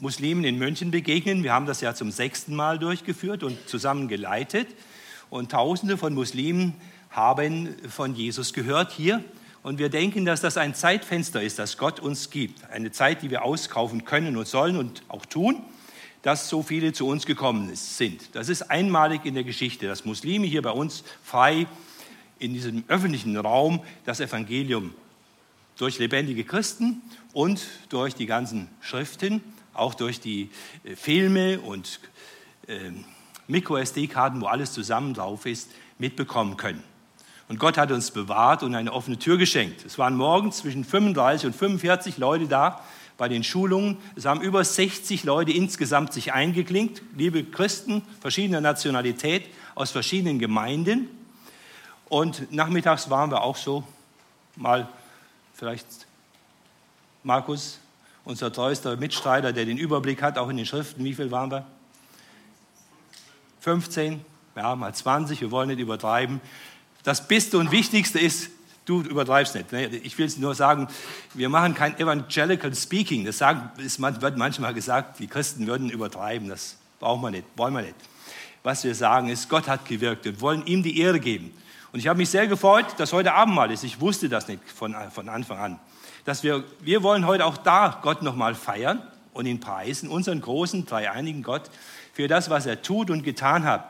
Muslimen in München begegnen. Wir haben das ja zum sechsten Mal durchgeführt und zusammen geleitet. Und Tausende von Muslimen haben von Jesus gehört hier. Und wir denken, dass das ein Zeitfenster ist, das Gott uns gibt. Eine Zeit, die wir auskaufen können und sollen und auch tun, dass so viele zu uns gekommen sind. Das ist einmalig in der Geschichte, dass Muslime hier bei uns frei in diesem öffentlichen Raum das Evangelium durch lebendige Christen und durch die ganzen Schriften, auch durch die äh, Filme und äh, Micro-SD-Karten, wo alles zusammen drauf ist, mitbekommen können. Und Gott hat uns bewahrt und eine offene Tür geschenkt. Es waren morgens zwischen 35 und 45 Leute da bei den Schulungen. Es haben über 60 Leute insgesamt sich eingeklinkt, liebe Christen verschiedener Nationalität aus verschiedenen Gemeinden. Und nachmittags waren wir auch so mal vielleicht Markus, unser treuester Mitstreiter, der den Überblick hat, auch in den Schriften. Wie viel waren wir? 15, ja, mal 20, wir wollen nicht übertreiben. Das Beste und Wichtigste ist, du übertreibst nicht. Ne? Ich will nur sagen, wir machen kein Evangelical Speaking. Das wird manchmal gesagt, die Christen würden übertreiben. Das brauchen wir nicht, wollen wir nicht. Was wir sagen ist, Gott hat gewirkt und wollen ihm die Ehre geben. Und ich habe mich sehr gefreut, dass heute Abend mal ist. Ich wusste das nicht von, von Anfang an. Dass wir, wir wollen heute auch da Gott nochmal feiern und ihn preisen, unseren großen, dreieinigen Gott, für das, was er tut und getan hat.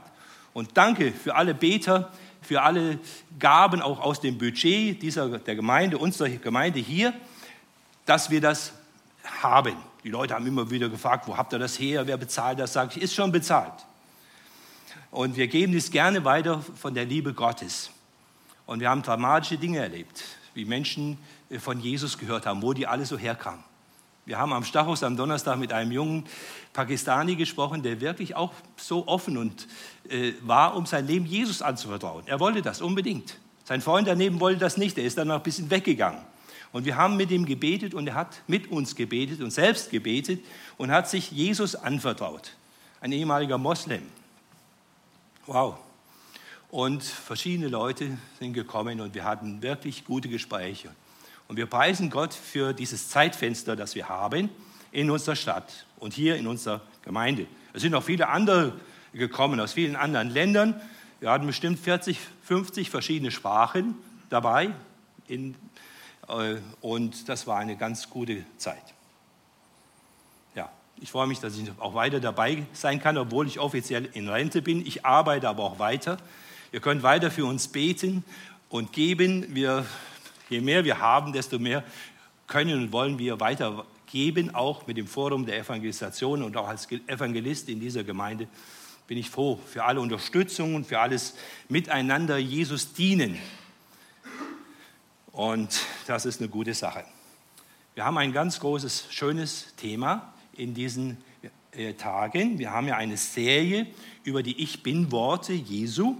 Und danke für alle Beter, für alle Gaben auch aus dem Budget dieser, der Gemeinde, unserer Gemeinde hier, dass wir das haben. Die Leute haben immer wieder gefragt, wo habt ihr das her, wer bezahlt das? Sag ich, ist schon bezahlt. Und wir geben dies gerne weiter von der Liebe Gottes. Und wir haben dramatische Dinge erlebt, wie Menschen von Jesus gehört haben, wo die alle so herkamen. Wir haben am Stachus am Donnerstag mit einem jungen Pakistani gesprochen, der wirklich auch so offen und äh, war, um sein Leben Jesus anzuvertrauen. Er wollte das unbedingt. Sein Freund daneben wollte das nicht. Er ist dann noch ein bisschen weggegangen. Und wir haben mit ihm gebetet und er hat mit uns gebetet und selbst gebetet und hat sich Jesus anvertraut. Ein ehemaliger Moslem. Wow. Und verschiedene Leute sind gekommen und wir hatten wirklich gute Gespräche. Und wir preisen Gott für dieses Zeitfenster, das wir haben in unserer Stadt und hier in unserer Gemeinde. Es sind auch viele andere gekommen aus vielen anderen Ländern. Wir hatten bestimmt 40, 50 verschiedene Sprachen dabei. In, äh, und das war eine ganz gute Zeit. Ich freue mich, dass ich auch weiter dabei sein kann, obwohl ich offiziell in Rente bin. Ich arbeite aber auch weiter. Ihr könnt weiter für uns beten und geben. Wir, je mehr wir haben, desto mehr können und wollen wir weitergeben, auch mit dem Forum der Evangelisation und auch als Evangelist in dieser Gemeinde bin ich froh für alle Unterstützung und für alles Miteinander Jesus dienen. Und das ist eine gute Sache. Wir haben ein ganz großes, schönes Thema in diesen äh, Tagen. Wir haben ja eine Serie über die Ich bin-Worte Jesu.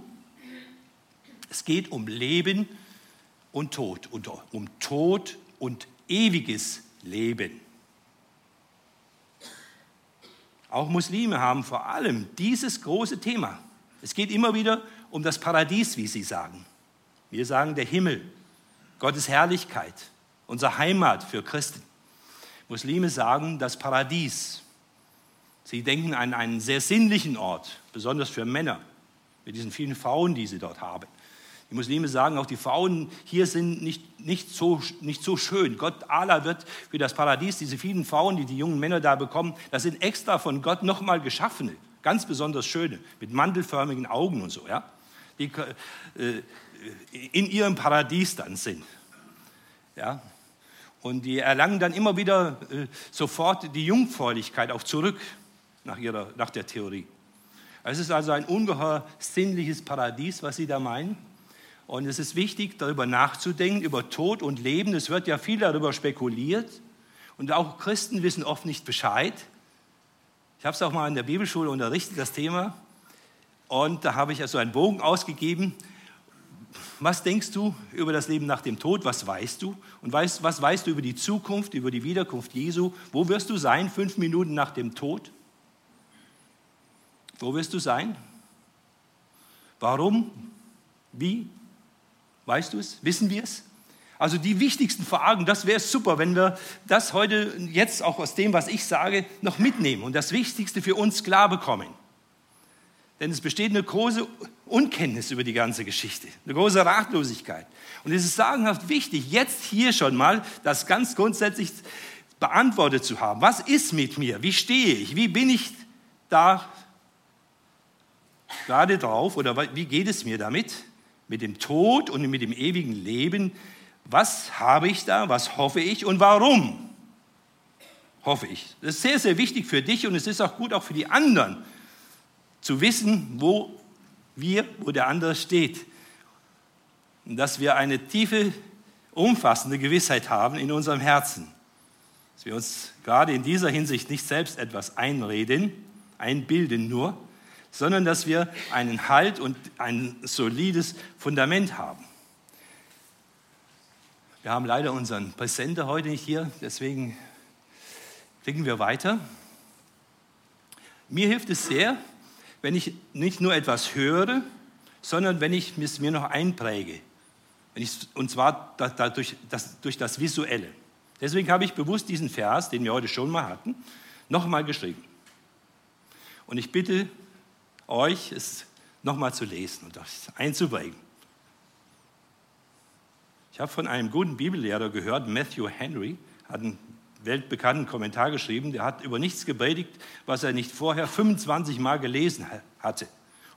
Es geht um Leben und Tod, und um Tod und ewiges Leben. Auch Muslime haben vor allem dieses große Thema. Es geht immer wieder um das Paradies, wie sie sagen. Wir sagen der Himmel, Gottes Herrlichkeit, unsere Heimat für Christen. Muslime sagen das Paradies. Sie denken an einen sehr sinnlichen Ort, besonders für Männer, mit diesen vielen Frauen, die sie dort haben. Die Muslime sagen auch, die Frauen hier sind nicht, nicht, so, nicht so schön. Gott, Allah wird für das Paradies, diese vielen Frauen, die die jungen Männer da bekommen, das sind extra von Gott nochmal geschaffene, ganz besonders schöne, mit mandelförmigen Augen und so, ja, die äh, in ihrem Paradies dann sind. Ja, und die erlangen dann immer wieder äh, sofort die Jungfräulichkeit auch zurück nach, ihrer, nach der Theorie. Es ist also ein ungeheuer sinnliches Paradies, was sie da meinen. Und es ist wichtig, darüber nachzudenken, über Tod und Leben. Es wird ja viel darüber spekuliert. Und auch Christen wissen oft nicht Bescheid. Ich habe es auch mal in der Bibelschule unterrichtet, das Thema. Und da habe ich also einen Bogen ausgegeben was denkst du über das Leben nach dem Tod? Was weißt du? Und weißt, was weißt du über die Zukunft, über die Wiederkunft Jesu? Wo wirst du sein, fünf Minuten nach dem Tod? Wo wirst du sein? Warum? Wie? Weißt du es? Wissen wir es? Also die wichtigsten Fragen, das wäre super, wenn wir das heute jetzt auch aus dem, was ich sage, noch mitnehmen und das Wichtigste für uns klar bekommen. Denn es besteht eine große Unkenntnis über die ganze Geschichte, eine große Ratlosigkeit. Und es ist sagenhaft wichtig, jetzt hier schon mal das ganz grundsätzlich beantwortet zu haben. Was ist mit mir? Wie stehe ich? Wie bin ich da gerade drauf? Oder wie geht es mir damit? Mit dem Tod und mit dem ewigen Leben was habe ich da, was hoffe ich und warum hoffe ich. Das ist sehr, sehr wichtig für dich und es ist auch gut auch für die anderen zu wissen, wo wir, wo der andere steht. Und dass wir eine tiefe, umfassende Gewissheit haben in unserem Herzen. Dass wir uns gerade in dieser Hinsicht nicht selbst etwas einreden, einbilden nur, sondern dass wir einen Halt und ein solides Fundament haben. Wir haben leider unseren Präsenter heute nicht hier, deswegen klicken wir weiter. Mir hilft es sehr, wenn ich nicht nur etwas höre, sondern wenn ich es mir noch einpräge. Ich, und zwar dadurch, das, durch das Visuelle. Deswegen habe ich bewusst diesen Vers, den wir heute schon mal hatten, nochmal geschrieben. Und ich bitte euch, es nochmal zu lesen und das einzuprägen. Ich habe von einem guten Bibellehrer gehört, Matthew Henry, hat einen weltbekannten Kommentar geschrieben, der hat über nichts gepredigt, was er nicht vorher 25 Mal gelesen hatte.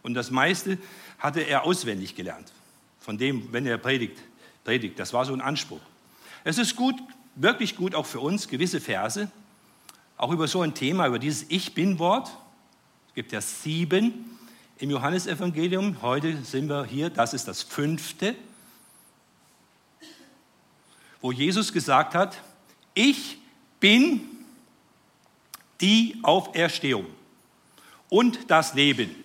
Und das meiste hatte er auswendig gelernt, von dem, wenn er predigt, predigt. Das war so ein Anspruch. Es ist gut, wirklich gut auch für uns, gewisse Verse, auch über so ein Thema, über dieses Ich bin-Wort. Es gibt ja sieben im Johannesevangelium. Heute sind wir hier, das ist das fünfte wo Jesus gesagt hat, ich bin die Auferstehung und das Leben.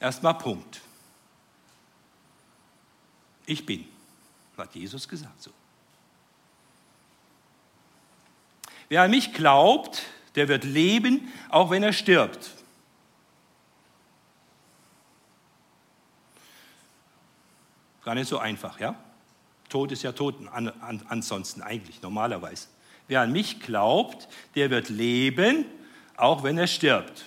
Erstmal Punkt. Ich bin, hat Jesus gesagt so. Wer an mich glaubt, der wird leben, auch wenn er stirbt. Gar nicht so einfach, ja? Tod ist ja tot an, an, ansonsten eigentlich, normalerweise. Wer an mich glaubt, der wird leben, auch wenn er stirbt.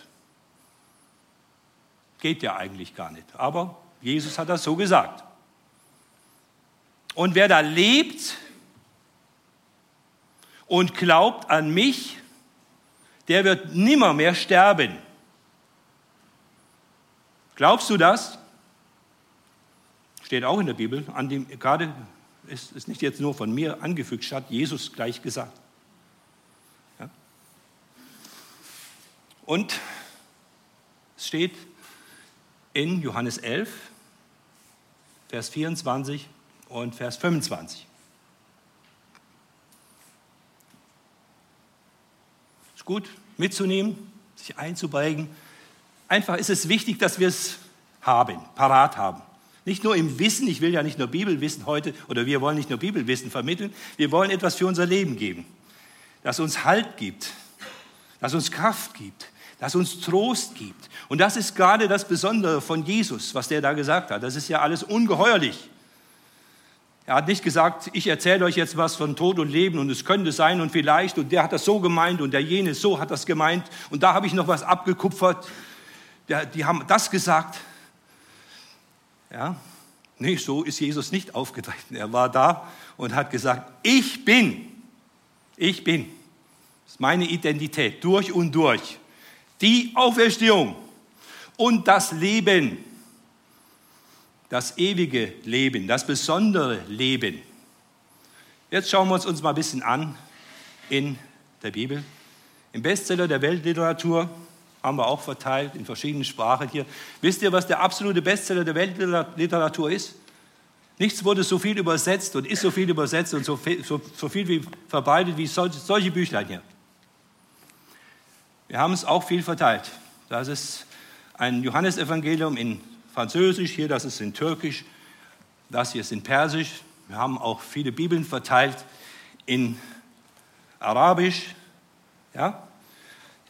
Geht ja eigentlich gar nicht, aber Jesus hat das so gesagt. Und wer da lebt und glaubt an mich, der wird nimmer mehr sterben. Glaubst du das? Steht auch in der Bibel, an dem, gerade ist, ist nicht jetzt nur von mir angefügt, hat Jesus gleich gesagt. Ja? Und es steht in Johannes 11, Vers 24 und Vers 25. Ist gut mitzunehmen, sich einzubeigen. Einfach ist es wichtig, dass wir es haben, parat haben. Nicht nur im Wissen, ich will ja nicht nur Bibelwissen heute, oder wir wollen nicht nur Bibelwissen vermitteln, wir wollen etwas für unser Leben geben, das uns Halt gibt, das uns Kraft gibt, das uns Trost gibt. Und das ist gerade das Besondere von Jesus, was der da gesagt hat. Das ist ja alles ungeheuerlich. Er hat nicht gesagt, ich erzähle euch jetzt was von Tod und Leben und es könnte sein und vielleicht und der hat das so gemeint und der jene so hat das gemeint und da habe ich noch was abgekupfert. Die haben das gesagt. Ja? Nee, so ist Jesus nicht aufgetreten. Er war da und hat gesagt, ich bin, ich bin. Das ist meine Identität, durch und durch. Die Auferstehung und das Leben, das ewige Leben, das besondere Leben. Jetzt schauen wir uns mal ein bisschen an in der Bibel. Im Bestseller der Weltliteratur haben wir auch verteilt in verschiedenen Sprachen hier. Wisst ihr, was der absolute Bestseller der Weltliteratur ist? Nichts wurde so viel übersetzt und ist so viel übersetzt und so, so, so viel wie verbreitet wie solche, solche Büchlein hier. Wir haben es auch viel verteilt. Das ist ein Johannesevangelium in Französisch, hier das ist in Türkisch, das hier ist in Persisch. Wir haben auch viele Bibeln verteilt in Arabisch. Ja?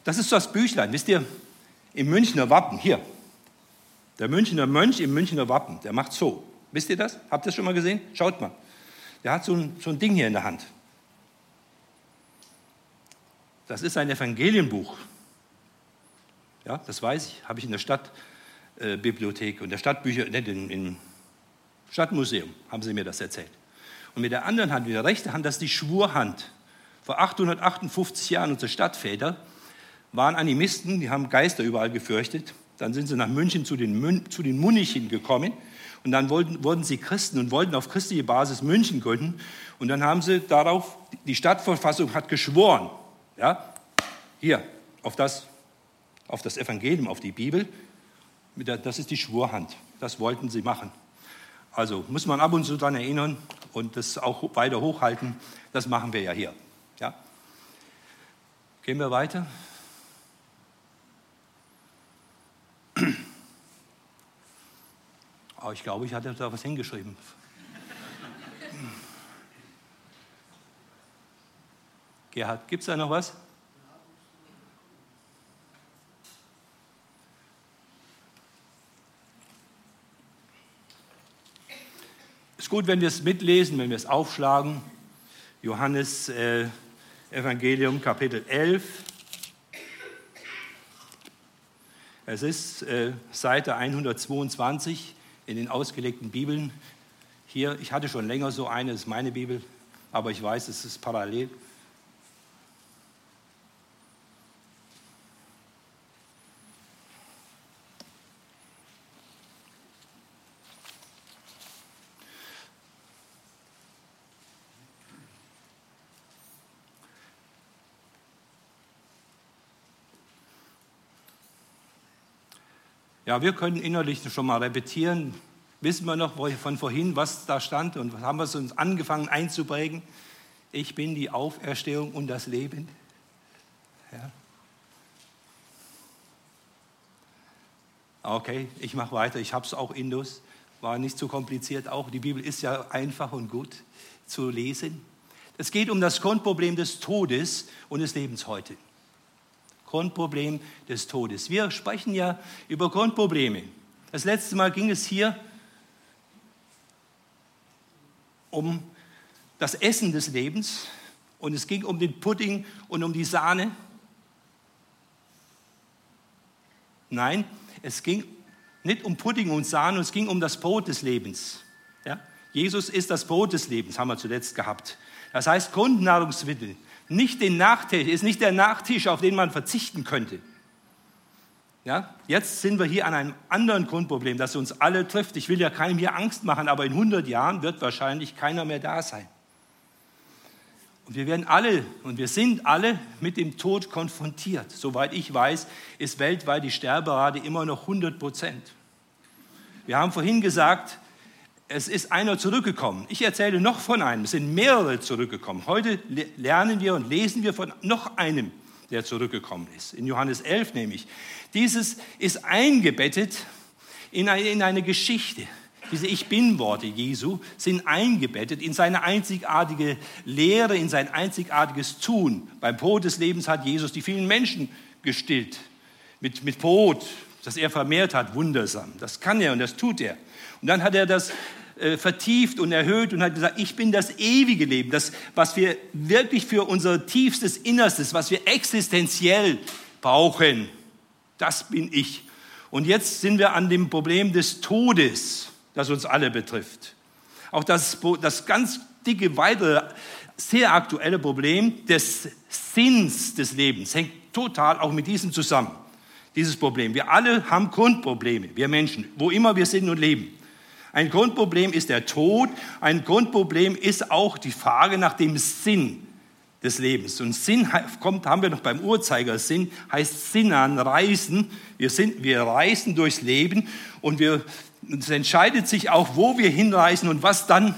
Das ist das Büchlein, wisst ihr, im Münchner Wappen, hier. Der Münchner Mönch im Münchner Wappen, der macht so. Wisst ihr das? Habt ihr das schon mal gesehen? Schaut mal. der hat so ein, so ein Ding hier in der Hand. Das ist ein Evangelienbuch. Ja, das weiß ich, habe ich in der Stadtbibliothek und der Stadtbücher, nicht im Stadtmuseum, haben sie mir das erzählt. Und mit der anderen Hand, mit der rechten Hand, das ist die Schwurhand. Vor 858 Jahren, unsere Stadtväter waren Animisten, die haben Geister überall gefürchtet. Dann sind sie nach München zu den, zu den Munichen gekommen und dann wollten, wurden sie Christen und wollten auf christliche Basis München gründen. Und dann haben sie darauf, die Stadtverfassung hat geschworen, ja, hier, auf das, auf das Evangelium, auf die Bibel, das ist die Schwurhand. Das wollten sie machen. Also muss man ab und zu daran erinnern und das auch weiter hochhalten. Das machen wir ja hier. Ja? Gehen wir weiter. Oh, ich glaube, ich hatte da was hingeschrieben. Gerhard, gibt es da noch was? Gut, wenn wir es mitlesen, wenn wir es aufschlagen. Johannes äh, Evangelium Kapitel 11. Es ist äh, Seite 122 in den ausgelegten Bibeln. Hier, ich hatte schon länger so eine, das ist meine Bibel, aber ich weiß, es ist parallel. Ja, wir können innerlich schon mal repetieren. Wissen wir noch von vorhin, was da stand und haben wir es uns angefangen einzuprägen? Ich bin die Auferstehung und das Leben. Ja. Okay, ich mache weiter. Ich habe es auch Indus. War nicht zu kompliziert auch. Die Bibel ist ja einfach und gut zu lesen. Es geht um das Grundproblem des Todes und des Lebens heute. Grundproblem des Todes. Wir sprechen ja über Grundprobleme. Das letzte Mal ging es hier um das Essen des Lebens und es ging um den Pudding und um die Sahne. Nein, es ging nicht um Pudding und Sahne, es ging um das Brot des Lebens. Ja? Jesus ist das Brot des Lebens, haben wir zuletzt gehabt. Das heißt Grundnahrungsmittel, nicht den Nachtisch, ist nicht der Nachtisch, auf den man verzichten könnte. Ja, jetzt sind wir hier an einem anderen Grundproblem, das uns alle trifft. Ich will ja keinem hier Angst machen, aber in 100 Jahren wird wahrscheinlich keiner mehr da sein. Und wir werden alle und wir sind alle mit dem Tod konfrontiert. Soweit ich weiß, ist weltweit die Sterberate immer noch 100 Prozent. Wir haben vorhin gesagt, es ist einer zurückgekommen. Ich erzähle noch von einem. Es sind mehrere zurückgekommen. Heute lernen wir und lesen wir von noch einem, der zurückgekommen ist. In Johannes 11 nämlich. Dieses ist eingebettet in eine, in eine Geschichte. Diese Ich Bin-Worte Jesu sind eingebettet in seine einzigartige Lehre, in sein einzigartiges Tun. Beim Brot des Lebens hat Jesus die vielen Menschen gestillt. Mit, mit Brot, das er vermehrt hat, wundersam. Das kann er und das tut er. Und dann hat er das äh, vertieft und erhöht und hat gesagt, ich bin das ewige Leben, das, was wir wirklich für unser tiefstes Innerstes, was wir existenziell brauchen, das bin ich. Und jetzt sind wir an dem Problem des Todes, das uns alle betrifft. Auch das, das ganz dicke, weitere, sehr aktuelle Problem des Sinns des Lebens hängt total auch mit diesem zusammen. Dieses Problem. Wir alle haben Grundprobleme, wir Menschen, wo immer wir sind und leben. Ein Grundproblem ist der Tod. Ein Grundproblem ist auch die Frage nach dem Sinn des Lebens. Und Sinn kommt, haben wir noch beim Uhrzeigersinn, heißt Sinn an, reisen. Wir, sind, wir reisen durchs Leben und wir, es entscheidet sich auch, wo wir hinreisen und was dann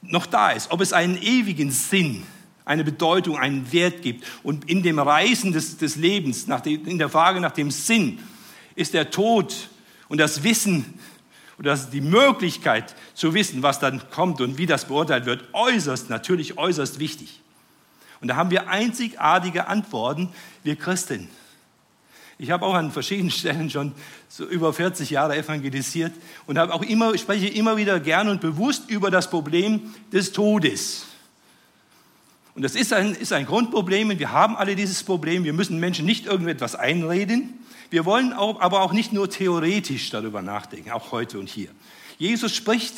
noch da ist. Ob es einen ewigen Sinn, eine Bedeutung, einen Wert gibt. Und in dem Reisen des, des Lebens, dem, in der Frage nach dem Sinn, ist der Tod und das Wissen oder die Möglichkeit zu wissen, was dann kommt und wie das beurteilt wird, äußerst, natürlich äußerst wichtig. Und da haben wir einzigartige Antworten, wir Christen. Ich habe auch an verschiedenen Stellen schon so über 40 Jahre evangelisiert und habe auch immer, spreche immer wieder gern und bewusst über das Problem des Todes. Und das ist ein, ist ein Grundproblem und wir haben alle dieses Problem. Wir müssen Menschen nicht irgendetwas einreden. Wir wollen auch, aber auch nicht nur theoretisch darüber nachdenken, auch heute und hier. Jesus spricht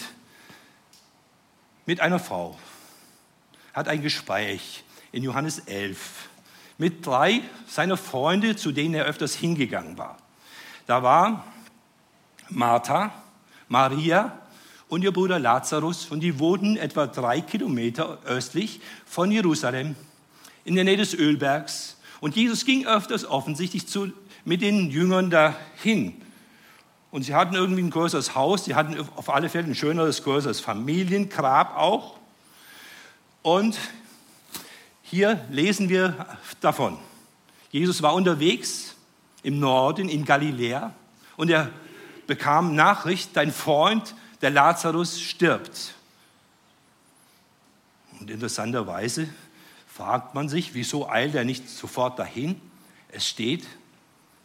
mit einer Frau, hat ein Gespräch in Johannes 11 mit drei seiner Freunde, zu denen er öfters hingegangen war. Da war Martha, Maria und ihr Bruder Lazarus und die wohnten etwa drei Kilometer östlich von Jerusalem in der Nähe des Ölbergs. Und Jesus ging öfters offensichtlich zu, mit den Jüngern dahin. Und sie hatten irgendwie ein größeres Haus, sie hatten auf alle Fälle ein schöneres, größeres Familiengrab auch. Und hier lesen wir davon. Jesus war unterwegs im Norden in Galiläa und er bekam Nachricht, dein Freund, der Lazarus, stirbt. Und interessanterweise fragt man sich, wieso eilt er nicht sofort dahin? Es steht,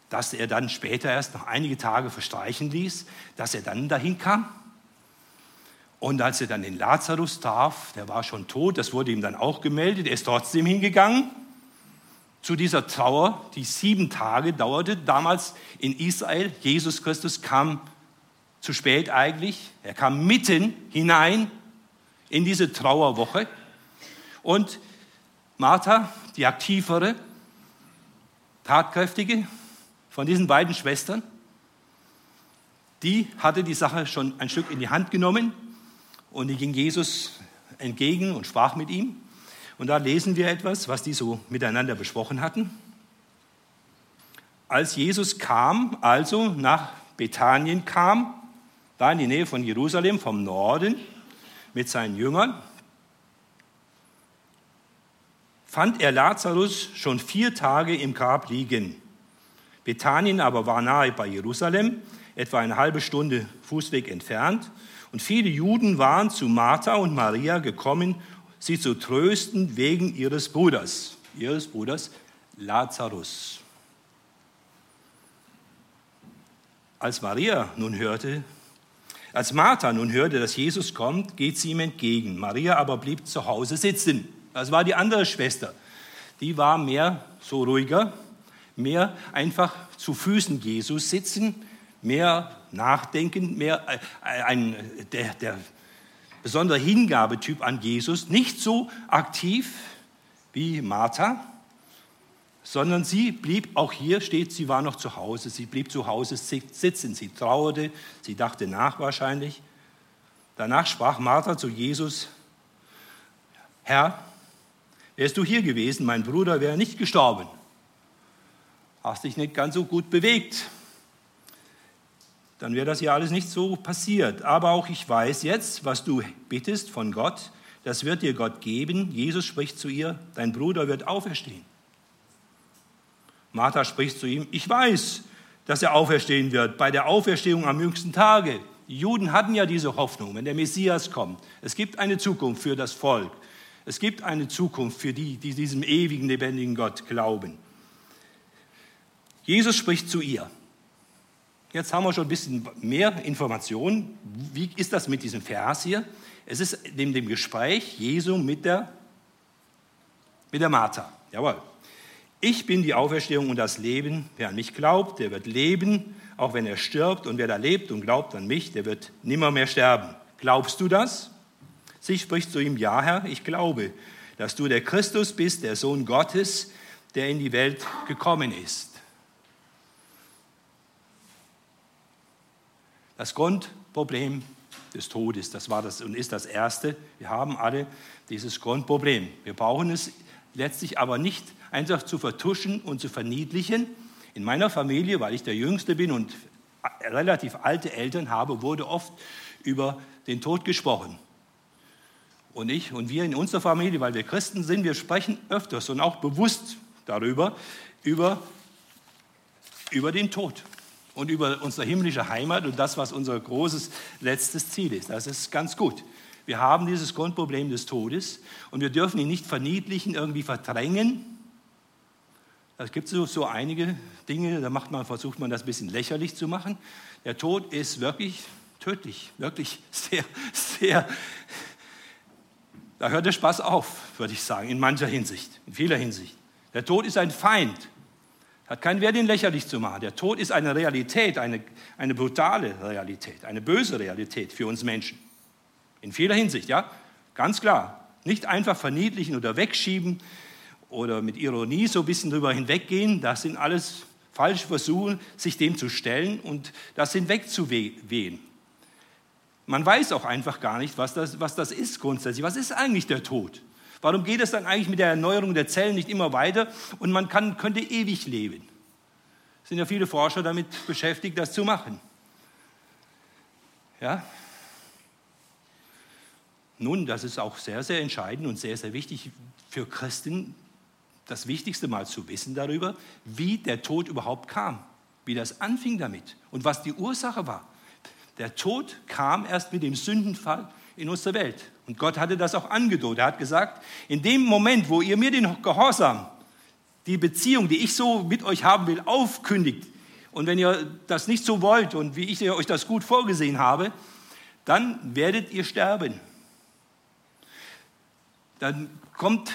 dass er dann später erst noch einige Tage verstreichen ließ, dass er dann dahin kam. Und als er dann den Lazarus traf, der war schon tot, das wurde ihm dann auch gemeldet, er ist trotzdem hingegangen zu dieser Trauer, die sieben Tage dauerte, damals in Israel. Jesus Christus kam zu spät eigentlich, er kam mitten hinein in diese Trauerwoche. Und Martha, die aktivere, tatkräftige, von diesen beiden Schwestern, die hatte die Sache schon ein Stück in die Hand genommen und die ging Jesus entgegen und sprach mit ihm. Und da lesen wir etwas, was die so miteinander besprochen hatten. Als Jesus kam, also nach Bethanien kam, da in die Nähe von Jerusalem vom Norden mit seinen Jüngern, fand er Lazarus schon vier Tage im Grab liegen. Bethanien aber war nahe bei Jerusalem, etwa eine halbe Stunde Fußweg entfernt. Und viele Juden waren zu Martha und Maria gekommen, sie zu trösten wegen ihres Bruders, ihres Bruders Lazarus. Als Maria nun hörte, als Martha nun hörte, dass Jesus kommt, geht sie ihm entgegen. Maria aber blieb zu Hause sitzen. Das war die andere Schwester. Die war mehr so ruhiger, mehr einfach zu Füßen Jesus sitzen, mehr nachdenken, mehr äh, ein, der, der besondere Hingabetyp an Jesus, nicht so aktiv wie Martha, sondern sie blieb, auch hier steht, sie war noch zu Hause, sie blieb zu Hause sitzen, sie trauerte, sie dachte nach wahrscheinlich. Danach sprach Martha zu Jesus, Herr, wärst du hier gewesen, mein Bruder wäre nicht gestorben hast dich nicht ganz so gut bewegt, dann wäre das ja alles nicht so passiert. Aber auch ich weiß jetzt, was du bittest von Gott, das wird dir Gott geben. Jesus spricht zu ihr, dein Bruder wird auferstehen. Martha spricht zu ihm, ich weiß, dass er auferstehen wird bei der Auferstehung am jüngsten Tage. Die Juden hatten ja diese Hoffnung, wenn der Messias kommt. Es gibt eine Zukunft für das Volk. Es gibt eine Zukunft für die, die diesem ewigen, lebendigen Gott glauben. Jesus spricht zu ihr. Jetzt haben wir schon ein bisschen mehr Informationen. Wie ist das mit diesem Vers hier? Es ist in dem Gespräch Jesu mit der, mit der Martha. Jawohl. Ich bin die Auferstehung und das Leben. Wer an mich glaubt, der wird leben, auch wenn er stirbt. Und wer da lebt und glaubt an mich, der wird nimmer mehr sterben. Glaubst du das? Sie spricht zu ihm, ja Herr, ich glaube, dass du der Christus bist, der Sohn Gottes, der in die Welt gekommen ist. Das Grundproblem des Todes, das war das und ist das erste. Wir haben alle dieses Grundproblem. Wir brauchen es letztlich aber nicht einfach zu vertuschen und zu verniedlichen. In meiner Familie, weil ich der Jüngste bin und relativ alte Eltern habe, wurde oft über den Tod gesprochen. Und ich und wir in unserer Familie, weil wir Christen sind, wir sprechen öfters und auch bewusst darüber, über, über den Tod und über unsere himmlische Heimat und das, was unser großes letztes Ziel ist. Das ist ganz gut. Wir haben dieses Grundproblem des Todes und wir dürfen ihn nicht verniedlichen, irgendwie verdrängen, Es gibt so, so einige Dinge, da macht man, versucht man das ein bisschen lächerlich zu machen. Der Tod ist wirklich tödlich, wirklich sehr, sehr. Da hört der Spaß auf, würde ich sagen, in mancher Hinsicht, in vieler Hinsicht. Der Tod ist ein Feind. Hat keinen Wert, ihn lächerlich zu machen. Der Tod ist eine Realität, eine, eine brutale Realität, eine böse Realität für uns Menschen. In vieler Hinsicht, ja, ganz klar. Nicht einfach verniedlichen oder wegschieben oder mit Ironie so ein bisschen drüber hinweggehen. Das sind alles falsche Versuche, sich dem zu stellen und das hinwegzuwehen. Man weiß auch einfach gar nicht, was das, was das ist grundsätzlich. Was ist eigentlich der Tod? Warum geht es dann eigentlich mit der Erneuerung der Zellen nicht immer weiter und man kann, könnte ewig leben? Es sind ja viele Forscher damit beschäftigt, das zu machen. Ja? Nun, das ist auch sehr, sehr entscheidend und sehr, sehr wichtig für Christen, das Wichtigste mal zu wissen darüber, wie der Tod überhaupt kam, wie das anfing damit und was die Ursache war. Der Tod kam erst mit dem Sündenfall in unsere Welt. Und Gott hatte das auch angedroht. Er hat gesagt, in dem Moment, wo ihr mir den Gehorsam, die Beziehung, die ich so mit euch haben will, aufkündigt, und wenn ihr das nicht so wollt und wie ich euch das gut vorgesehen habe, dann werdet ihr sterben. Dann kommt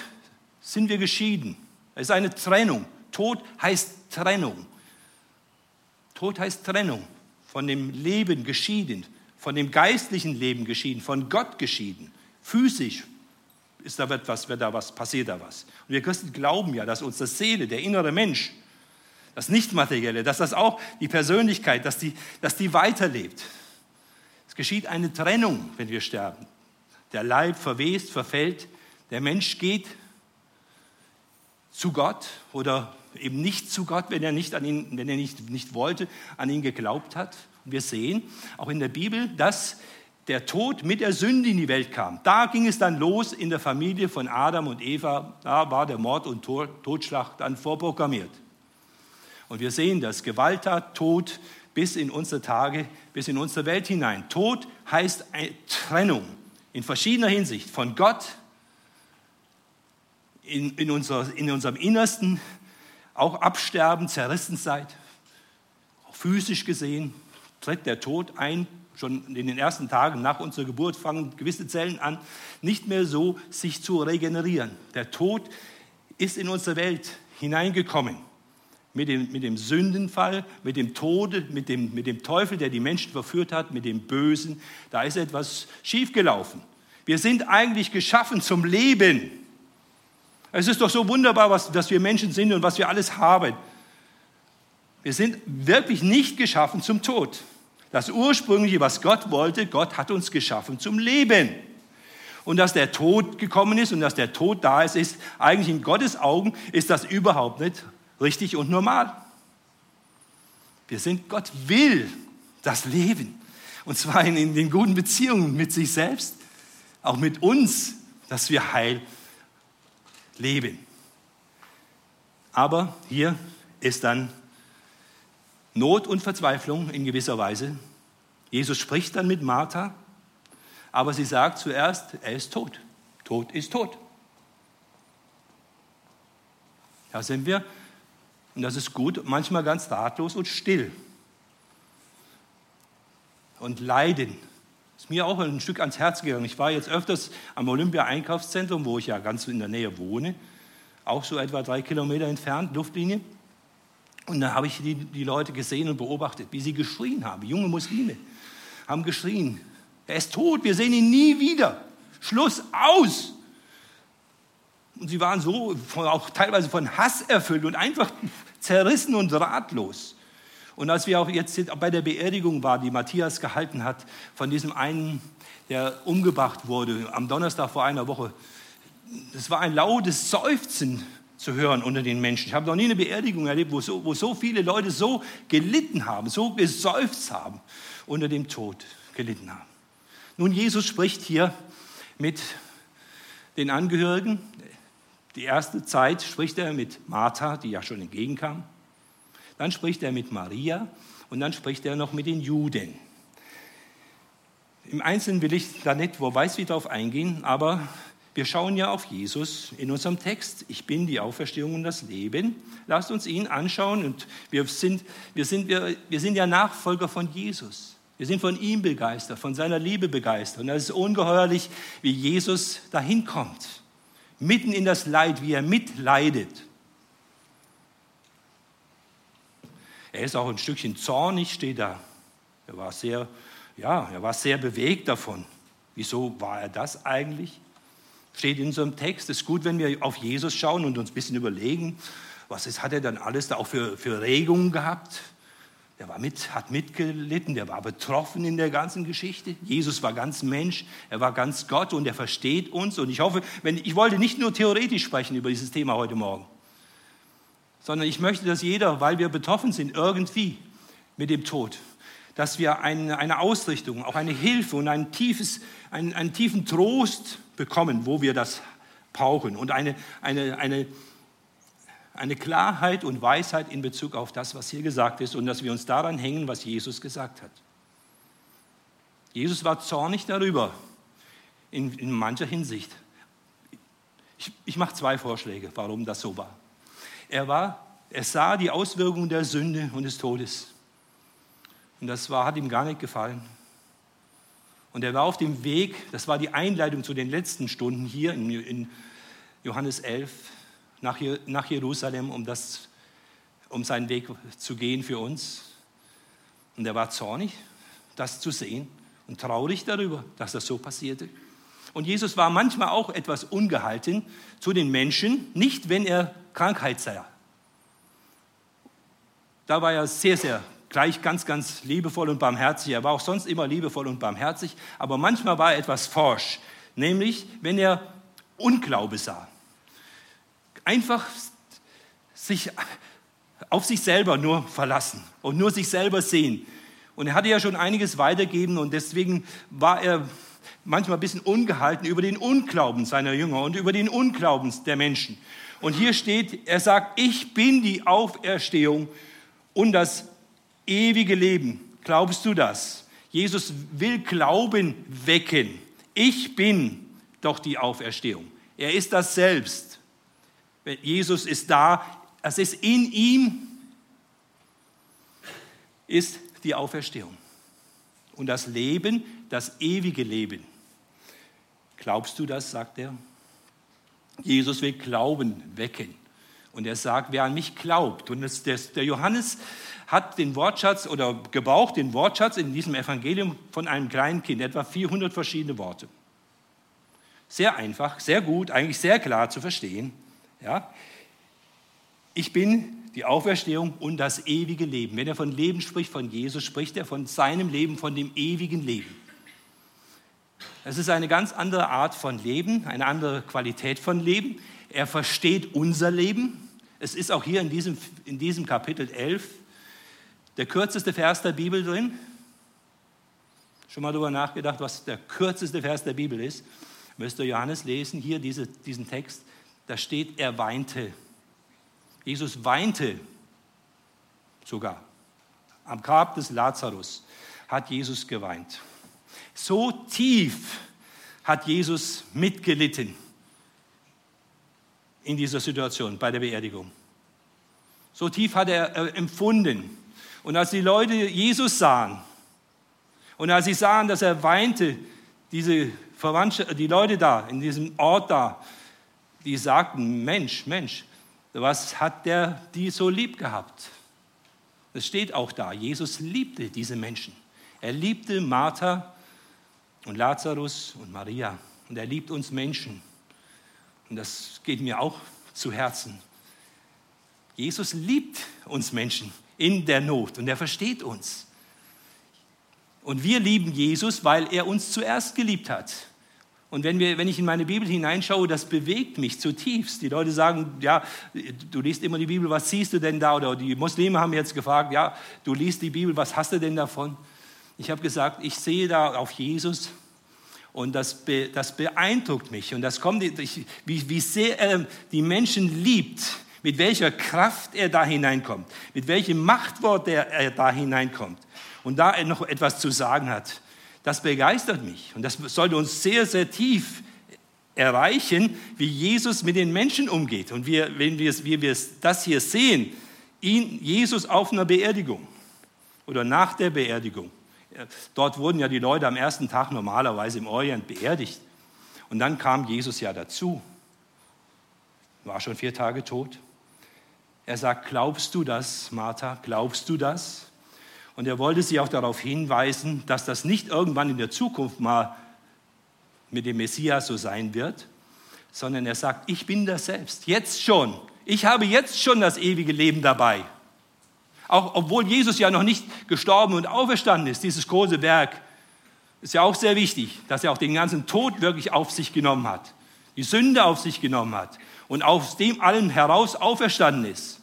sind wir geschieden. Es ist eine Trennung. Tod heißt Trennung. Tod heißt Trennung. Von dem Leben geschieden, von dem geistlichen Leben geschieden, von Gott geschieden. Physisch ist da etwas, wird da was, passiert da was. Und wir Christen glauben ja, dass unsere Seele, der innere Mensch, das Nichtmaterielle, dass das auch die Persönlichkeit, dass die, dass die weiterlebt. Es geschieht eine Trennung, wenn wir sterben. Der Leib verwest, verfällt, der Mensch geht zu Gott oder eben nicht zu Gott, wenn er nicht an ihn, wenn er nicht, nicht wollte, an ihn geglaubt hat. Und wir sehen auch in der Bibel, dass der Tod mit der Sünde in die Welt kam. Da ging es dann los in der Familie von Adam und Eva. Da war der Mord und Totschlag dann vorprogrammiert. Und wir sehen das Gewalttat, Tod bis in unsere Tage, bis in unsere Welt hinein. Tod heißt Trennung in verschiedener Hinsicht von Gott, in, in, unser, in unserem Innersten auch absterben, zerrissen seid, auch physisch gesehen, tritt der Tod ein. Schon in den ersten Tagen nach unserer Geburt fangen gewisse Zellen an, nicht mehr so sich zu regenerieren. Der Tod ist in unsere Welt hineingekommen. Mit dem, mit dem Sündenfall, mit dem Tode, mit dem, mit dem Teufel, der die Menschen verführt hat, mit dem Bösen. Da ist etwas schiefgelaufen. Wir sind eigentlich geschaffen zum Leben. Es ist doch so wunderbar, was, dass wir Menschen sind und was wir alles haben. Wir sind wirklich nicht geschaffen zum Tod. Das ursprüngliche, was Gott wollte, Gott hat uns geschaffen zum Leben. Und dass der Tod gekommen ist und dass der Tod da ist, ist eigentlich in Gottes Augen ist das überhaupt nicht richtig und normal. Wir sind, Gott will das Leben. Und zwar in, in den guten Beziehungen mit sich selbst, auch mit uns, dass wir heil leben. Aber hier ist dann Not und Verzweiflung in gewisser Weise. Jesus spricht dann mit Martha, aber sie sagt zuerst, er ist tot. Tod ist tot. Da sind wir, und das ist gut, manchmal ganz ratlos und still. Und leiden ist mir auch ein Stück ans Herz gegangen. Ich war jetzt öfters am Olympia-Einkaufszentrum, wo ich ja ganz in der Nähe wohne, auch so etwa drei Kilometer entfernt, Luftlinie. Und da habe ich die, die Leute gesehen und beobachtet, wie sie geschrien haben. Junge Muslime haben geschrien, er ist tot, wir sehen ihn nie wieder. Schluss aus. Und sie waren so auch teilweise von Hass erfüllt und einfach zerrissen und ratlos. Und als wir auch jetzt bei der Beerdigung waren, die Matthias gehalten hat, von diesem einen, der umgebracht wurde, am Donnerstag vor einer Woche, es war ein lautes Seufzen zu hören unter den Menschen. Ich habe noch nie eine Beerdigung erlebt, wo so, wo so viele Leute so gelitten haben, so geseufzt haben, unter dem Tod gelitten haben. Nun, Jesus spricht hier mit den Angehörigen. Die erste Zeit spricht er mit Martha, die ja schon entgegenkam. Dann spricht er mit Maria und dann spricht er noch mit den Juden. Im Einzelnen will ich da nicht, wo weiß wie drauf eingehen, aber Wir schauen ja auf Jesus in unserem Text. Ich bin die Auferstehung und das Leben. Lasst uns ihn anschauen und wir sind, wir sind, wir, wir sind ja Nachfolger von Jesus. Wir sind von ihm begeistert, von seiner Liebe begeistert. Und es ist ungeheuerlich, wie Jesus dahin kommt. Mitten in das Leid, wie er mitleidet. Er ist auch ein Stückchen zornig, steht da. Er war sehr, ja, er war sehr bewegt davon. Wieso war er das eigentlich? Steht in unserem Text. Es ist gut, wenn wir auf Jesus schauen und uns ein bisschen überlegen, was ist, hat er dann alles da auch für, für Regungen gehabt? Der war mit, hat mitgelitten, der war betroffen in der ganzen Geschichte. Jesus war ganz Mensch, er war ganz Gott und er versteht uns. Und ich hoffe, wenn, ich wollte nicht nur theoretisch sprechen über dieses Thema heute Morgen, sondern ich möchte, dass jeder, weil wir betroffen sind irgendwie mit dem Tod, dass wir eine, eine Ausrichtung, auch eine Hilfe und ein tiefes, einen, einen tiefen Trost bekommen, wo wir das brauchen und eine, eine, eine, eine Klarheit und Weisheit in Bezug auf das, was hier gesagt ist und dass wir uns daran hängen, was Jesus gesagt hat. Jesus war zornig darüber, in, in mancher Hinsicht. Ich, ich mache zwei Vorschläge, warum das so war. Er, war, er sah die Auswirkungen der Sünde und des Todes. Und das war, hat ihm gar nicht gefallen. Und er war auf dem Weg, das war die Einleitung zu den letzten Stunden hier in, in Johannes 11, nach, nach Jerusalem, um, das, um seinen Weg zu gehen für uns. Und er war zornig, das zu sehen und traurig darüber, dass das so passierte. Und Jesus war manchmal auch etwas ungehalten zu den Menschen, nicht wenn er Krankheit sah. Da war er sehr, sehr gleich ganz, ganz liebevoll und barmherzig. Er war auch sonst immer liebevoll und barmherzig, aber manchmal war er etwas forsch, nämlich wenn er Unglaube sah. Einfach sich auf sich selber nur verlassen und nur sich selber sehen. Und er hatte ja schon einiges weitergeben und deswegen war er manchmal ein bisschen ungehalten über den Unglauben seiner Jünger und über den Unglauben der Menschen. Und hier steht, er sagt, ich bin die Auferstehung und das ewige Leben. Glaubst du das? Jesus will Glauben wecken. Ich bin doch die Auferstehung. Er ist das selbst. Jesus ist da. Es ist in ihm, ist die Auferstehung. Und das Leben, das ewige Leben. Glaubst du das, sagt er? Jesus will Glauben wecken. Und er sagt, wer an mich glaubt. Und das, der Johannes hat den Wortschatz oder gebraucht den Wortschatz in diesem Evangelium von einem kleinen Kind, etwa 400 verschiedene Worte. Sehr einfach, sehr gut, eigentlich sehr klar zu verstehen. Ja? Ich bin die Auferstehung und das ewige Leben. Wenn er von Leben spricht, von Jesus, spricht er von seinem Leben, von dem ewigen Leben. Es ist eine ganz andere Art von Leben, eine andere Qualität von Leben. Er versteht unser Leben. Es ist auch hier in diesem, in diesem Kapitel 11 der kürzeste Vers der Bibel drin. Schon mal darüber nachgedacht, was der kürzeste Vers der Bibel ist? Müsst ihr Johannes lesen, hier diese, diesen Text. Da steht, er weinte. Jesus weinte sogar. Am Grab des Lazarus hat Jesus geweint. So tief hat Jesus mitgelitten in dieser Situation bei der Beerdigung. So tief hat er äh, empfunden. Und als die Leute Jesus sahen und als sie sahen, dass er weinte, diese Verwandtschaft, die Leute da, in diesem Ort da, die sagten, Mensch, Mensch, was hat der die so lieb gehabt? Es steht auch da, Jesus liebte diese Menschen. Er liebte Martha und Lazarus und Maria. Und er liebt uns Menschen. Und das geht mir auch zu Herzen. Jesus liebt uns Menschen in der Not und er versteht uns. Und wir lieben Jesus, weil er uns zuerst geliebt hat. Und wenn, wir, wenn ich in meine Bibel hineinschaue, das bewegt mich zutiefst. Die Leute sagen, ja, du liest immer die Bibel, was siehst du denn da? Oder die Muslime haben jetzt gefragt, ja, du liest die Bibel, was hast du denn davon? Ich habe gesagt, ich sehe da auf Jesus und das, be, das beeindruckt mich. Und das kommt, ich, wie, wie sehr er die Menschen liebt, mit welcher Kraft er da hineinkommt, mit welchem Machtwort er, er da hineinkommt und da er noch etwas zu sagen hat. Das begeistert mich und das sollte uns sehr, sehr tief erreichen, wie Jesus mit den Menschen umgeht. Und wir, wenn wir, wie wir das hier sehen, ihn, Jesus auf einer Beerdigung oder nach der Beerdigung. Dort wurden ja die Leute am ersten Tag normalerweise im Orient beerdigt. Und dann kam Jesus ja dazu. War schon vier Tage tot. Er sagt, glaubst du das, Martha? Glaubst du das? Und er wollte sie auch darauf hinweisen, dass das nicht irgendwann in der Zukunft mal mit dem Messias so sein wird, sondern er sagt, ich bin das selbst, jetzt schon. Ich habe jetzt schon das ewige Leben dabei. Auch obwohl Jesus ja noch nicht gestorben und auferstanden ist, dieses große Werk, ist ja auch sehr wichtig, dass er auch den ganzen Tod wirklich auf sich genommen hat, die Sünde auf sich genommen hat und aus dem allem heraus auferstanden ist.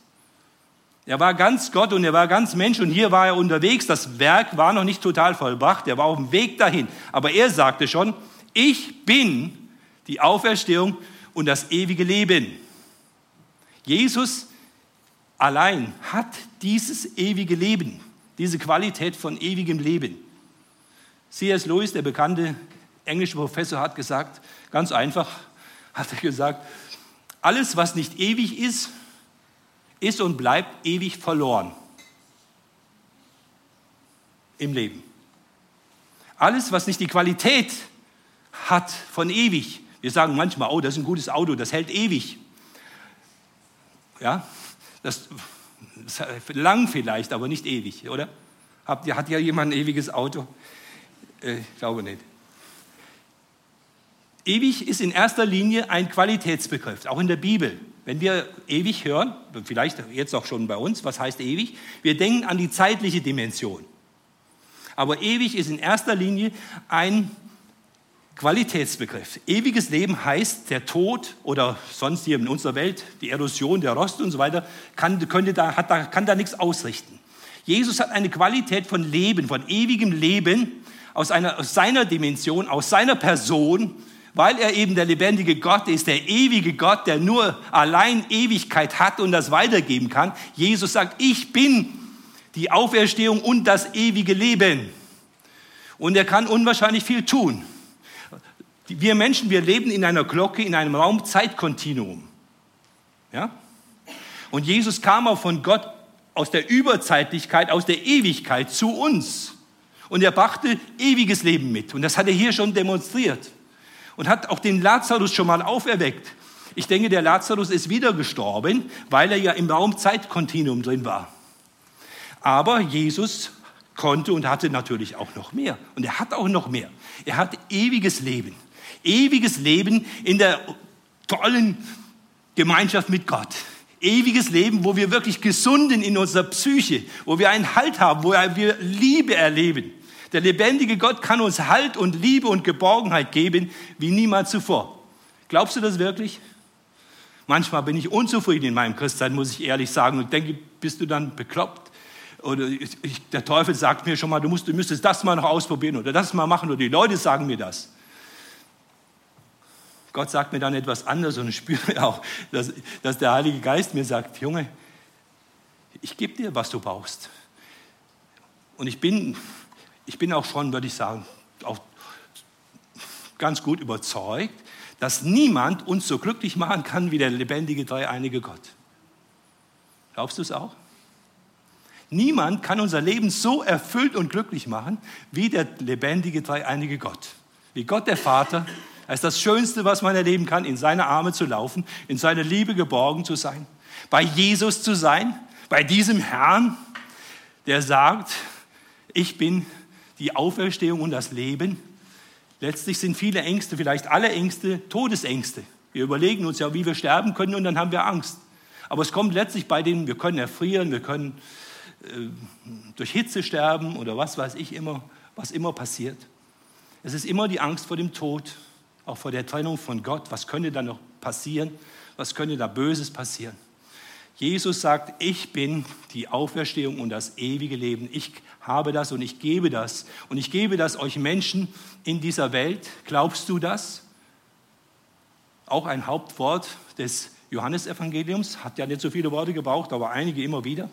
Er war ganz Gott und er war ganz Mensch und hier war er unterwegs. Das Werk war noch nicht total vollbracht, er war auf dem Weg dahin. Aber er sagte schon, ich bin die Auferstehung und das ewige Leben. Jesus allein hat dieses ewige Leben, diese Qualität von ewigem Leben. C.S. Lewis, der bekannte englische Professor, hat gesagt, ganz einfach, hat er gesagt, alles, was nicht ewig ist, ist und bleibt ewig verloren im Leben. Alles, was nicht die Qualität hat von ewig. Wir sagen manchmal, oh, das ist ein gutes Auto, das hält ewig. Ja, das, das lang vielleicht, aber nicht ewig, oder? Ihr, hat ja jemand ein ewiges Auto? Äh, ich glaube nicht. Ewig ist in erster Linie ein Qualitätsbegriff, auch in der Bibel. Wenn wir ewig hören, vielleicht jetzt auch schon bei uns, was heißt ewig? Wir denken an die zeitliche Dimension. Aber ewig ist in erster Linie ein Qualitätsbegriff. Ewiges Leben heißt, der Tod oder sonst hier in unserer Welt, die Erosion, der Rost und so weiter, kann, könnte da, hat da, kann da nichts ausrichten. Jesus hat eine Qualität von Leben, von ewigem Leben aus, einer, aus seiner Dimension, aus seiner Person, weil er eben der lebendige Gott ist, der ewige Gott, der nur allein Ewigkeit hat und das weitergeben kann. Jesus sagt, ich bin die Auferstehung und das ewige Leben. Und er kann unwahrscheinlich viel tun. Wir Menschen, wir leben in einer Glocke, in einem Raum-Zeit-Kontinuum. Ja? Und Jesus kam auch von Gott aus der Überzeitlichkeit, aus der Ewigkeit zu uns. Und er brachte ewiges Leben mit. Und das hat er hier schon demonstriert. Und hat auch den Lazarus schon mal auferweckt. Ich denke, der Lazarus ist wieder gestorben, weil er ja im Raum-Zeit-Kontinuum drin war. Aber Jesus konnte und hatte natürlich auch noch mehr. Und er hat auch noch mehr. Er hat ewiges Leben ewiges Leben in der tollen Gemeinschaft mit Gott. Ewiges Leben, wo wir wirklich gesunden in unserer Psyche, wo wir einen Halt haben, wo wir Liebe erleben. Der lebendige Gott kann uns Halt und Liebe und Geborgenheit geben wie niemals zuvor. Glaubst du das wirklich? Manchmal bin ich unzufrieden in meinem Christsein, muss ich ehrlich sagen, und denke, bist du dann bekloppt? Oder ich, der Teufel sagt mir schon mal, du, musst, du müsstest das mal noch ausprobieren oder das mal machen, oder die Leute sagen mir das. Gott sagt mir dann etwas anderes und ich spüre auch, dass, dass der Heilige Geist mir sagt, Junge, ich gebe dir, was du brauchst. Und ich bin, ich bin auch schon, würde ich sagen, auch ganz gut überzeugt, dass niemand uns so glücklich machen kann wie der lebendige, dreieinige Gott. Glaubst du es auch? Niemand kann unser Leben so erfüllt und glücklich machen wie der lebendige, dreieinige Gott. Wie Gott der Vater, es ist das Schönste, was man erleben kann, in seine Arme zu laufen, in seine Liebe geborgen zu sein, bei Jesus zu sein, bei diesem Herrn, der sagt, ich bin die Auferstehung und das Leben. Letztlich sind viele Ängste, vielleicht alle Ängste, Todesängste. Wir überlegen uns ja, wie wir sterben können und dann haben wir Angst. Aber es kommt letztlich bei denen, wir können erfrieren, wir können äh, durch Hitze sterben oder was weiß ich immer, was immer passiert. Es ist immer die Angst vor dem Tod auch vor der Trennung von Gott. Was könnte da noch passieren? Was könnte da Böses passieren? Jesus sagt, ich bin die Auferstehung und das ewige Leben. Ich habe das und ich gebe das. Und ich gebe das euch Menschen in dieser Welt. Glaubst du das? Auch ein Hauptwort des Johannesevangeliums, hat ja nicht so viele Worte gebraucht, aber einige immer wieder.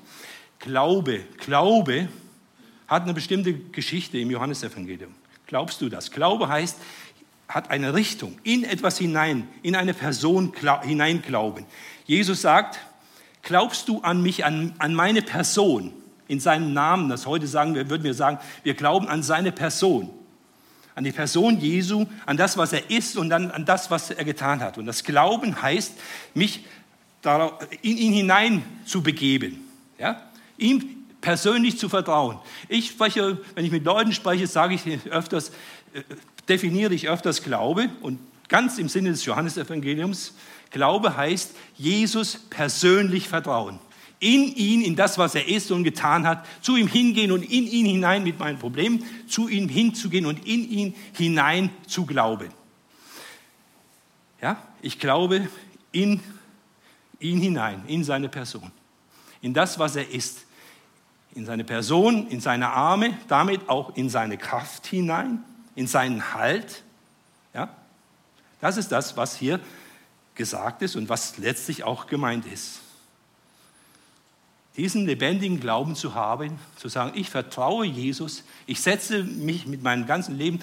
Glaube, Glaube hat eine bestimmte Geschichte im Johannesevangelium. Glaubst du das? Glaube heißt, hat eine Richtung, in etwas hinein, in eine Person hineinglauben. Jesus sagt, glaubst du an mich, an, an meine Person, in seinem Namen, das heute sagen wir, würden wir sagen, wir glauben an seine Person, an die Person Jesu, an das, was er ist und dann an das, was er getan hat. Und das Glauben heißt, mich in ihn hinein zu begeben, ja? ihm persönlich zu vertrauen. Ich spreche, wenn ich mit Leuten spreche, sage ich öfters, äh, definiere ich öfters Glaube und ganz im Sinne des Johannesevangeliums, Glaube heißt Jesus persönlich vertrauen. In ihn, in das, was er ist und getan hat, zu ihm hingehen und in ihn hinein mit meinen Problemen, zu ihm hinzugehen und in ihn hinein zu glauben. Ja, ich glaube in ihn hinein, in seine Person, in das, was er ist, in seine Person, in seine Arme, damit auch in seine Kraft hinein, in seinen Halt. Ja, das ist das, was hier gesagt ist und was letztlich auch gemeint ist. Diesen lebendigen Glauben zu haben, zu sagen, ich vertraue Jesus, ich setze mich mit meinem ganzen Leben